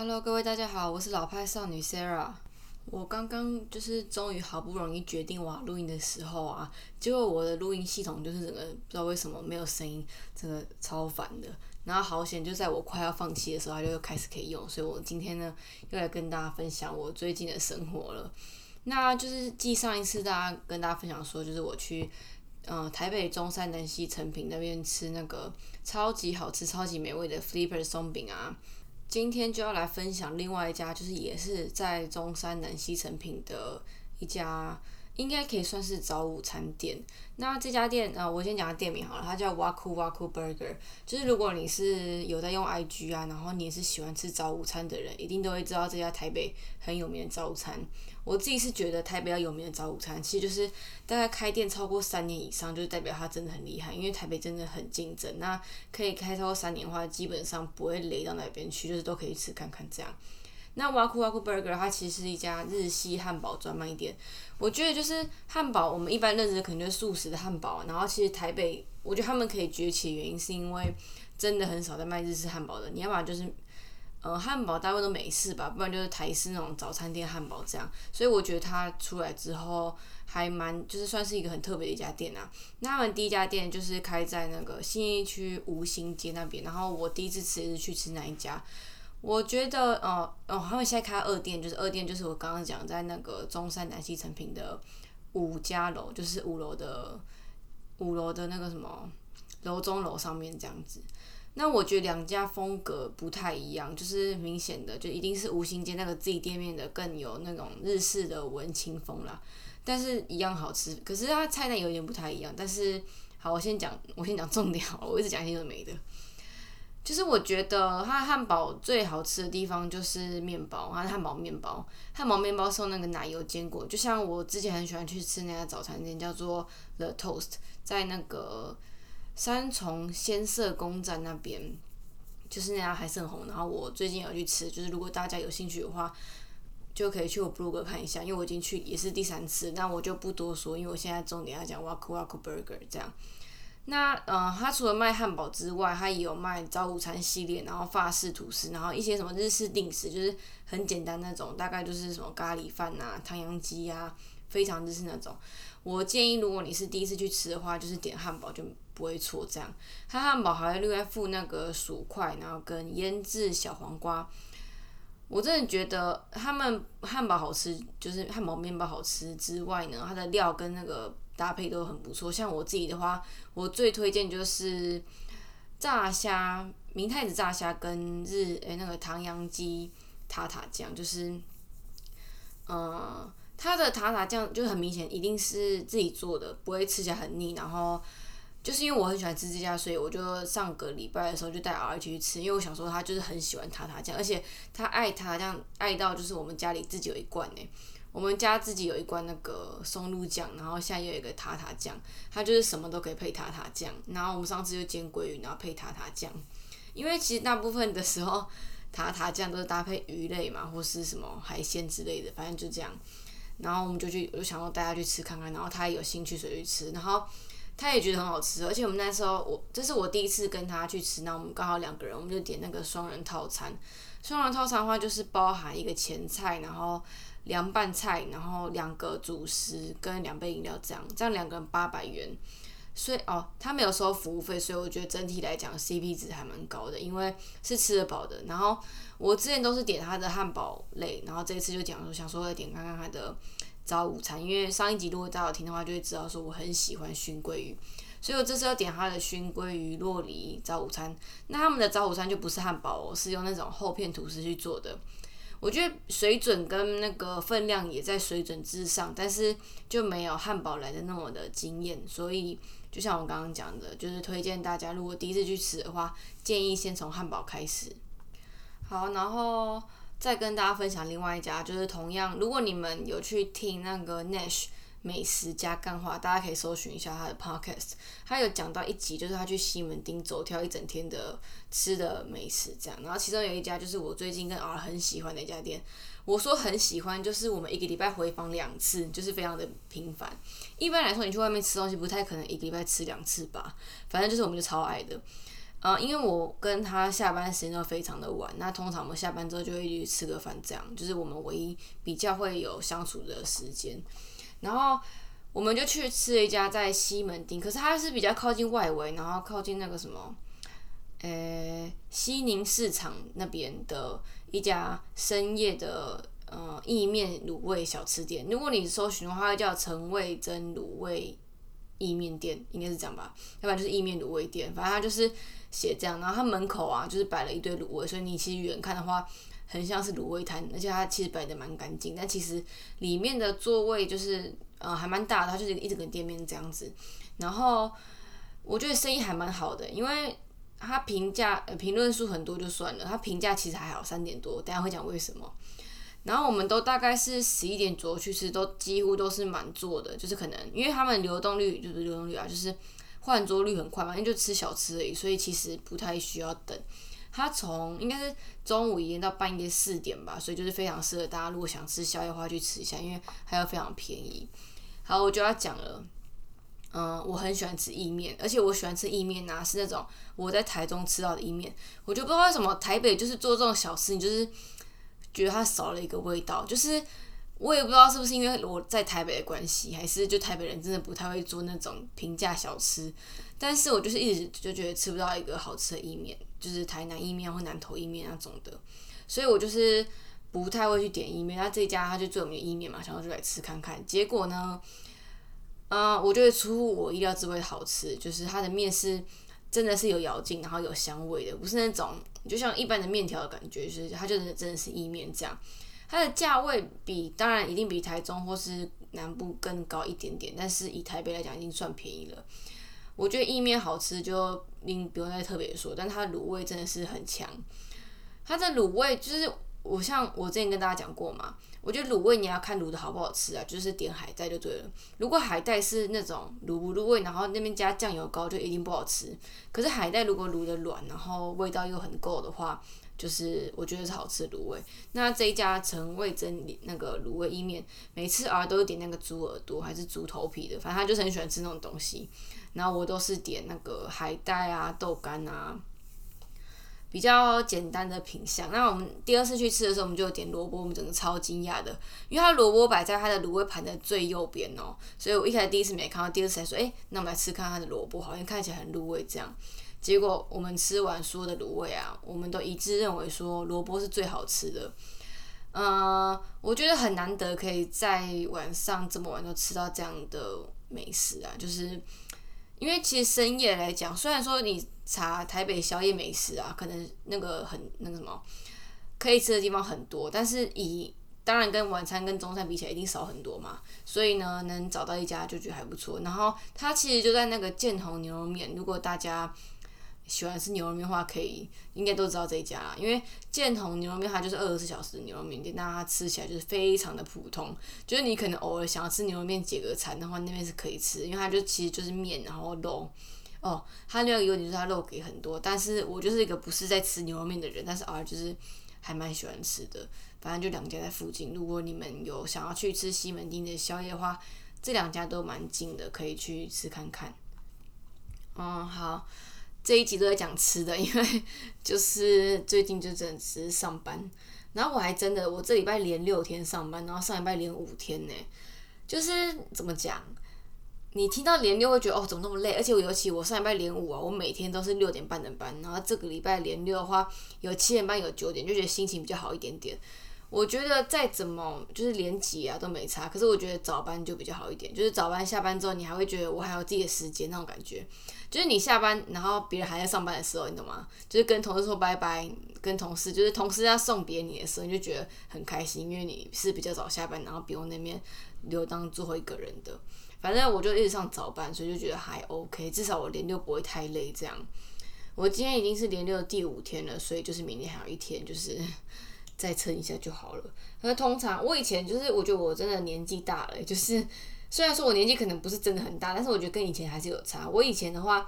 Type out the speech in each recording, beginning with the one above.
Hello，各位大家好，我是老派少女 Sarah。我刚刚就是终于好不容易决定我要录音的时候啊，结果我的录音系统就是整个不知道为什么没有声音，真的超烦的。然后好险，就在我快要放弃的时候，它就又开始可以用。所以我今天呢，又来跟大家分享我最近的生活了。那就是继上一次大家跟大家分享说，就是我去嗯台北中山南西成品那边吃那个超级好吃、超级美味的 Flipper 松饼啊。今天就要来分享另外一家，就是也是在中山南西成品的一家，应该可以算是早午餐店。那这家店，呃，我先讲下店名好了，它叫 Waku Waku Burger。就是如果你是有在用 IG 啊，然后你也是喜欢吃早午餐的人，一定都会知道这家台北很有名的早午餐。我自己是觉得台北要有名的早午餐，其实就是大概开店超过三年以上，就代表它真的很厉害。因为台北真的很竞争，那可以开超过三年的话，基本上不会雷到哪边去，就是都可以吃看看这样。那 Waku Waku Burger 它其实是一家日系汉堡专卖店。我觉得就是汉堡，我们一般认识的可能就是素食的汉堡，然后其实台北，我觉得他们可以崛起的原因是因为真的很少在卖日式汉堡的，你要不然就是。呃，汉堡大部分都美式吧，不然就是台式那种早餐店汉堡这样。所以我觉得它出来之后还蛮，就是算是一个很特别的一家店啊。那他们第一家店就是开在那个信义区吴兴街那边，然后我第一次吃也是去吃那一家。我觉得，呃，哦，他们现在开二店，就是二店就是我刚刚讲在那个中山南西成品的五家楼，就是五楼的五楼的那个什么楼中楼上面这样子。那我觉得两家风格不太一样，就是明显的就一定是无形间那个自己店面的更有那种日式的文青风啦。但是一样好吃，可是它菜单有点不太一样。但是好，我先讲，我先讲重点好了，我一直讲一些都没的。就是我觉得它汉堡最好吃的地方就是面包，它汉堡面包，汉堡面包送那个奶油坚果，就像我之前很喜欢去吃那家早餐店，叫做 The Toast，在那个。三重仙色公站那边，就是那家还是很红。然后我最近有去吃，就是如果大家有兴趣的话，就可以去我 blog 看一下，因为我已经去也是第三次，那我就不多说，因为我现在重点要讲 Waku Waku Burger 这样。那呃，他除了卖汉堡之外，他也有卖早午餐系列，然后法式吐司，然后一些什么日式定食，就是很简单那种，大概就是什么咖喱饭啊、汤阳鸡啊，非常日式那种。我建议，如果你是第一次去吃的话，就是点汉堡就。不会错，这样。它汉堡还会另外附那个薯块，然后跟腌制小黄瓜。我真的觉得他们汉堡好吃，就是汉堡面包好吃之外呢，它的料跟那个搭配都很不错。像我自己的话，我最推荐就是炸虾，明太子炸虾跟日诶那个唐扬鸡塔塔酱，就是呃，它的塔塔酱就很明显一定是自己做的，不会吃起来很腻，然后。就是因为我很喜欢吃这家，所以我就上个礼拜的时候就带 R 去吃，因为我想说他就是很喜欢塔塔酱，而且他爱塔塔酱爱到就是我们家里自己有一罐呢，我们家自己有一罐那个松露酱，然后现在又有一个塔塔酱，它就是什么都可以配塔塔酱，然后我们上次就煎鲑鱼，然后配塔塔酱，因为其实大部分的时候塔塔酱都是搭配鱼类嘛，或是什么海鲜之类的，反正就这样，然后我们就去，我就想要带他去吃看看，然后他也有兴趣，所以去吃，然后。他也觉得很好吃，而且我们那时候我这是我第一次跟他去吃，那我们刚好两个人，我们就点那个双人套餐。双人套餐的话，就是包含一个前菜，然后凉拌菜，然后两个主食跟两杯饮料，这样这样两个人八百元。所以哦，他没有收服务费，所以我觉得整体来讲 CP 值还蛮高的，因为是吃得饱的。然后我之前都是点他的汉堡类，然后这一次就讲说想说要点看看他的。早午餐，因为上一集如果大家有听的话，就会知道说我很喜欢熏鲑鱼，所以我这次要点他的熏鲑鱼洛梨早午餐。那他们的早午餐就不是汉堡哦，是用那种厚片吐司去做的。我觉得水准跟那个分量也在水准之上，但是就没有汉堡来的那么的惊艳。所以就像我刚刚讲的，就是推荐大家如果第一次去吃的话，建议先从汉堡开始。好，然后。再跟大家分享另外一家，就是同样，如果你们有去听那个 Nash 美食加干话，大家可以搜寻一下他的 Podcast，他有讲到一集，就是他去西门町走跳一整天的吃的美食这样。然后其中有一家就是我最近跟 R 很喜欢的一家店，我说很喜欢，就是我们一个礼拜回访两次，就是非常的频繁。一般来说，你去外面吃东西不太可能一个礼拜吃两次吧，反正就是我们就超爱的。呃，因为我跟他下班时间都非常的晚，那通常我们下班之后就会一起吃个饭，这样就是我们唯一比较会有相处的时间。然后我们就去吃一家在西门町，可是它是比较靠近外围，然后靠近那个什么，呃，西宁市场那边的一家深夜的呃意面卤味小吃店。如果你搜寻的话，会叫陈味珍卤味意面店，应该是这样吧？要不然就是意面卤味店，反正它就是写这样。然后它门口啊，就是摆了一堆卤味，所以你其实远看的话，很像是卤味摊，而且它其实摆的蛮干净。但其实里面的座位就是呃还蛮大的，它就是一整个店面这样子。然后我觉得生意还蛮好的，因为它评价呃评论数很多就算了，它评价其实还好，三点多。等下会讲为什么。然后我们都大概是十一点左右去吃，都几乎都是满座的，就是可能因为他们流动率就是流动率啊，就是换桌率很快嘛，因为就吃小吃而已，所以其实不太需要等。它从应该是中午一点到半夜四点吧，所以就是非常适合大家如果想吃宵夜的话去吃一下，因为还要非常便宜。好，我就要讲了，嗯，我很喜欢吃意面，而且我喜欢吃意面啊，是那种我在台中吃到的意面，我就不知道为什么台北就是做这种小吃，你就是。觉得它少了一个味道，就是我也不知道是不是因为我在台北的关系，还是就台北人真的不太会做那种平价小吃。但是我就是一直就觉得吃不到一个好吃的意面，就是台南意面或南投意面那种的，所以我就是不太会去点意面。那这家他就最有名的意面嘛，想要就来吃看看。结果呢，嗯，我觉得出乎我意料之外好吃，就是它的面是真的是有咬劲，然后有香味的，不是那种。就像一般的面条的感觉，就是它就是真的是意面这样。它的价位比当然一定比台中或是南部更高一点点，但是以台北来讲已经算便宜了。我觉得意面好吃就您不用再特别说，但它卤味真的是很强。它的卤味就是我像我之前跟大家讲过嘛。我觉得卤味你要看卤的好不好吃啊，就是点海带就对了。如果海带是那种卤不入味，然后那边加酱油膏，就一定不好吃。可是海带如果卤的软，然后味道又很够的话，就是我觉得是好吃卤味。那这一家陈味珍那个卤味意面，每次啊都是点那个猪耳朵还是猪头皮的，反正他就是很喜欢吃那种东西。然后我都是点那个海带啊、豆干啊。比较简单的品相。那我们第二次去吃的时候，我们就点萝卜，我们整个超惊讶的，因为它萝卜摆在它的卤味盘的最右边哦，所以我一开始第一次没看到，第二次才说，哎，那我们来吃看它的萝卜，好像看起来很入味这样。结果我们吃完所有的卤味啊，我们都一致认为说萝卜是最好吃的。嗯，我觉得很难得可以在晚上这么晚就吃到这样的美食啊，就是因为其实深夜来讲，虽然说你。查台北宵夜美食啊，可能那个很那个什么，可以吃的地方很多，但是以当然跟晚餐跟中餐比起来，一定少很多嘛。所以呢，能找到一家就觉得还不错。然后它其实就在那个建宏牛肉面，如果大家喜欢吃牛肉面的话，可以应该都知道这一家啦。因为建同牛肉面它就是二十四小时牛肉面店，但它吃起来就是非常的普通。就是你可能偶尔想要吃牛肉面解个馋的话，那边是可以吃，因为它就其实就是面然后肉。哦，它另外一个优点就是它肉给很多，但是我就是一个不是在吃牛肉面的人，但是偶尔就是还蛮喜欢吃的。反正就两家在附近，如果你们有想要去吃西门町的宵夜的话，这两家都蛮近的，可以去吃看看。嗯，好，这一集都在讲吃的，因为就是最近就真的是上班，然后我还真的我这礼拜连六天上班，然后上礼拜连五天呢，就是怎么讲？你听到连六会觉得哦，怎么那么累？而且我尤其我上礼拜连五啊，我每天都是六点半的班，然后这个礼拜连六的话，有七点半有九点，就觉得心情比较好一点点。我觉得再怎么就是连几啊都没差，可是我觉得早班就比较好一点，就是早班下班之后，你还会觉得我还有自己的时间那种感觉。就是你下班，然后别人还在上班的时候，你懂吗？就是跟同事说拜拜，跟同事就是同事要送别你的时候，你就觉得很开心，因为你是比较早下班，然后不用那边留当最后一个人的。反正我就一直上早班，所以就觉得还 OK，至少我连六不会太累。这样，我今天已经是连六第五天了，所以就是明天还有一天，就是再撑一下就好了。那通常我以前就是，我觉得我真的年纪大了，就是虽然说我年纪可能不是真的很大，但是我觉得跟以前还是有差。我以前的话，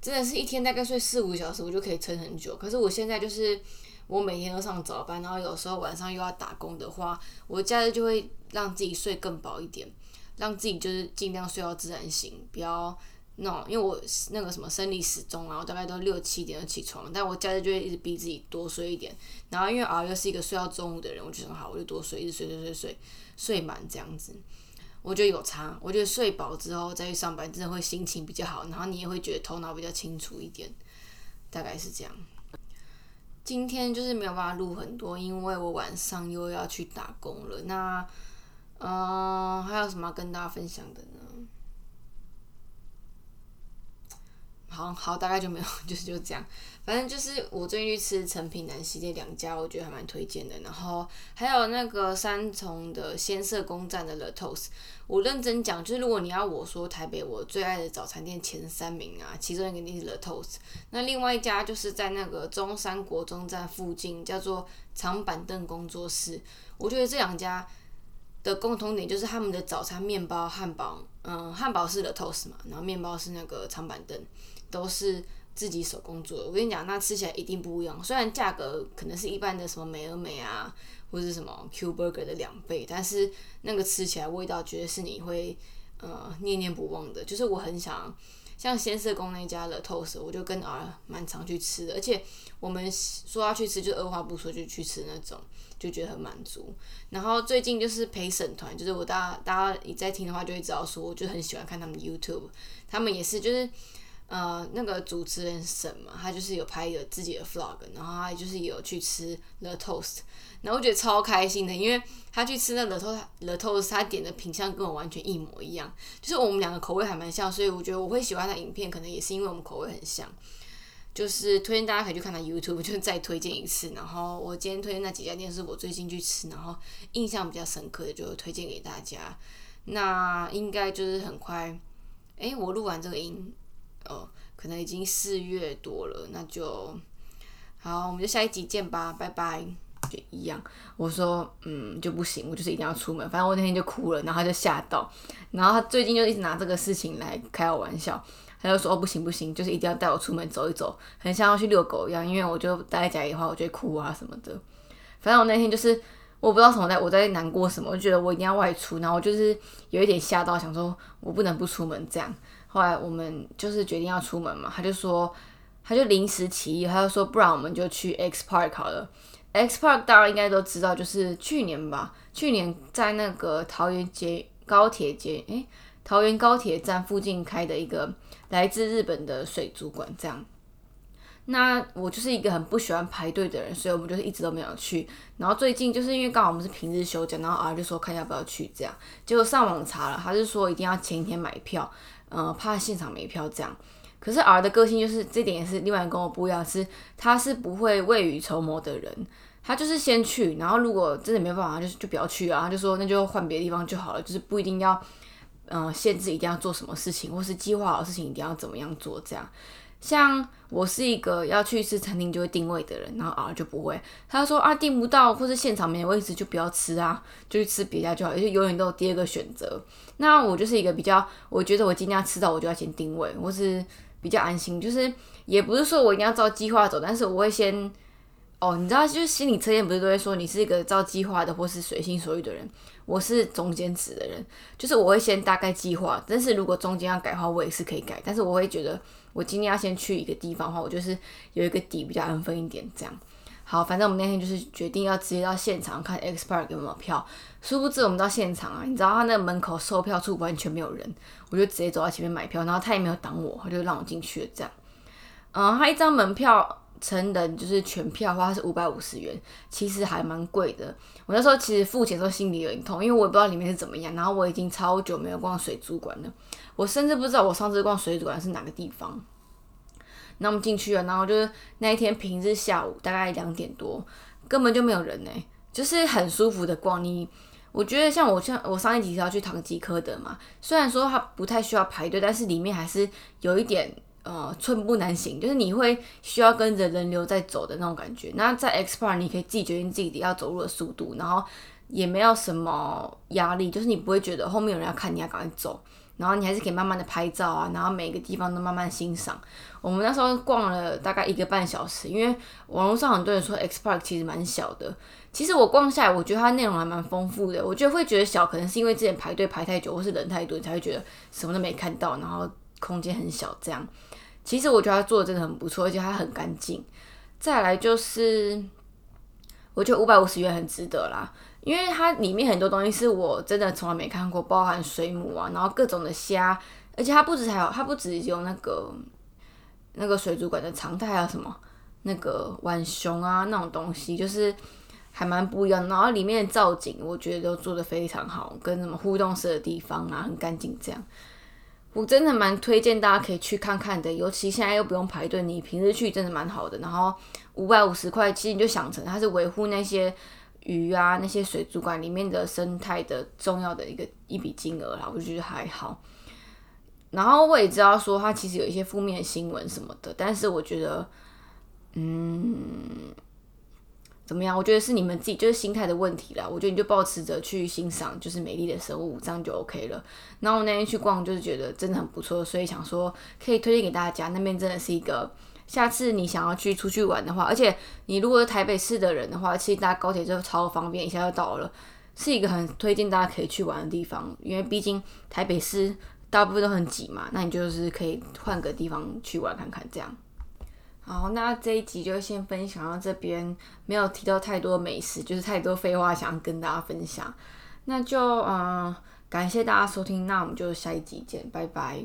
真的是一天大概睡四五个小时，我就可以撑很久。可是我现在就是，我每天都上早班，然后有时候晚上又要打工的话，我假日就会让自己睡更饱一点。让自己就是尽量睡到自然醒，不要那种，因为我那个什么生理时钟啊，我大概都六七点就起床，但我假日就会一直逼自己多睡一点。然后因为 R 又是一个睡到中午的人，我觉得好，我就多睡，一直睡睡睡睡睡满这样子。我觉得有差，我觉得睡饱之后再去上班，真的会心情比较好，然后你也会觉得头脑比较清楚一点，大概是这样。今天就是没有办法录很多，因为我晚上又要去打工了。那，嗯，还有什么要跟大家分享的呢？好好，大概就没有，就是就这样。反正就是我最近去吃陈品南系列两家，我觉得还蛮推荐的。然后还有那个三重的鲜色公站的 The Toast，我认真讲，就是如果你要我说台北我最爱的早餐店前三名啊，其中一个一定是 The Toast。那另外一家就是在那个中山国中站附近，叫做长板凳工作室。我觉得这两家的共同点就是他们的早餐面包、汉堡，嗯，汉堡是 The Toast 嘛，然后面包是那个长板凳。都是自己手工做的，我跟你讲，那吃起来一定不一样。虽然价格可能是一般的什么美而美啊，或者是什么 Q Burger 的两倍，但是那个吃起来味道绝对是你会呃念念不忘的。就是我很想像先社工那家的 Toast，我就跟儿蛮常去吃的，而且我们说要去吃，就二话不说就去吃那种，就觉得很满足。然后最近就是陪审团，就是我大家大家你在听的话就会知道说，我就很喜欢看他们 YouTube，他们也是就是。呃，那个主持人沈嘛，他就是有拍一个自己的 vlog，然后他就是有去吃 the toast，然后我觉得超开心的，因为他去吃那 the toast the toast，他点的品相跟我完全一模一样，就是我们两个口味还蛮像，所以我觉得我会喜欢他影片，可能也是因为我们口味很像。就是推荐大家可以去看他 YouTube，就再推荐一次。然后我今天推荐那几家店是我最近去吃，然后印象比较深刻的，就推荐给大家。那应该就是很快，诶，我录完这个音。哦，可能已经四月多了，那就好，我们就下一集见吧，拜拜。就一样，我说嗯就不行，我就是一定要出门。反正我那天就哭了，然后他就吓到，然后他最近就一直拿这个事情来开我玩笑，他就说哦不行不行，就是一定要带我出门走一走，很像要去遛狗一样，因为我就待在家里的话，我就会哭啊什么的。反正我那天就是我不知道什么在我在难过什么，我就觉得我一定要外出，然后我就是有一点吓到，想说我不能不出门这样。后来我们就是决定要出门嘛，他就说，他就临时起意，他就说，不然我们就去 X Park 好了。X Park 大家应该都知道，就是去年吧，去年在那个桃园街高铁街，诶，桃园高铁站附近开的一个来自日本的水族馆，这样。那我就是一个很不喜欢排队的人，所以我们就是一直都没有去。然后最近就是因为刚好我们是平日休假，然后儿就说看要不要去这样，结果上网查了，他是说一定要前一天买票。呃，怕现场没票这样，可是 R 的个性就是这点也是另外跟我不一样，是他是不会未雨绸缪的人，他就是先去，然后如果真的没办法，就就不要去啊，他就说那就换别的地方就好了，就是不一定要，嗯，限制一定要做什么事情，或是计划好事情一定要怎么样做这样。像我是一个要去吃餐厅就会定位的人，然后 R 就不会，他说啊订不到或是现场没位置就不要吃啊，就去吃别家就好，而且永远都有第二个选择。那我就是一个比较，我觉得我今天要吃到我就要先定位，我是比较安心，就是也不是说我一定要照计划走，但是我会先，哦，你知道就是心理测验不是都会说你是一个照计划的或是随心所欲的人，我是中间值的人，就是我会先大概计划，但是如果中间要改的话，我也是可以改，但是我会觉得。我今天要先去一个地方的话，我就是有一个底比较安分一点，这样。好，反正我们那天就是决定要直接到现场看 X Park 有没有票。殊不知我们到现场啊，你知道他那个门口售票处完全没有人，我就直接走到前面买票，然后他也没有挡我，他就让我进去了。这样，嗯，他一张门票成人就是全票的话是五百五十元，其实还蛮贵的。我那时候其实付钱时候心里有点痛，因为我也不知道里面是怎么样。然后我已经超久没有逛水族馆了。我甚至不知道我上次逛水族馆是哪个地方。那我们进去了，然后就是那一天平日下午大概两点多，根本就没有人呢，就是很舒服的逛。你我觉得像我像我上一集是要去唐吉诃德嘛，虽然说它不太需要排队，但是里面还是有一点呃寸步难行，就是你会需要跟着人流在走的那种感觉。那在 X Park 你可以自己决定自己要走路的速度，然后也没有什么压力，就是你不会觉得后面有人要看，你要赶快走。然后你还是可以慢慢的拍照啊，然后每个地方都慢慢欣赏。我们那时候逛了大概一个半小时，因为网络上很多人说 X Park 其实蛮小的。其实我逛下来，我觉得它内容还蛮丰富的。我觉得会觉得小，可能是因为之前排队排太久，或是人太多，你才会觉得什么都没看到，然后空间很小这样。其实我觉得它做的真的很不错，而且它很干净。再来就是，我觉得五百五十元很值得啦，因为它里面很多东西是我真的从来没看过，包含水母啊，然后各种的虾，而且它不止还有，它不止有那个那个水族馆的常态，啊什么那个浣熊啊那种东西，就是还蛮不一样。然后里面的造景，我觉得都做的非常好，跟什么互动式的地方啊，很干净这样。我真的蛮推荐大家可以去看看的，尤其现在又不用排队，你平时去真的蛮好的。然后五百五十块，其实你就想成它是维护那些鱼啊、那些水族馆里面的生态的重要的一个一笔金额啦，我觉得还好。然后我也知道说它其实有一些负面新闻什么的，但是我觉得，嗯。怎么样？我觉得是你们自己就是心态的问题啦。我觉得你就保持着去欣赏，就是美丽的生物，这样就 OK 了。然后我那天去逛，就是觉得真的很不错，所以想说可以推荐给大家。那边真的是一个，下次你想要去出去玩的话，而且你如果是台北市的人的话，其实搭高铁就超方便，一下就到了，是一个很推荐大家可以去玩的地方。因为毕竟台北市大部分都很挤嘛，那你就是可以换个地方去玩看看，这样。好，那这一集就先分享到这边，没有提到太多美食，就是太多废话想跟大家分享。那就嗯，感谢大家收听，那我们就下一集见，拜拜。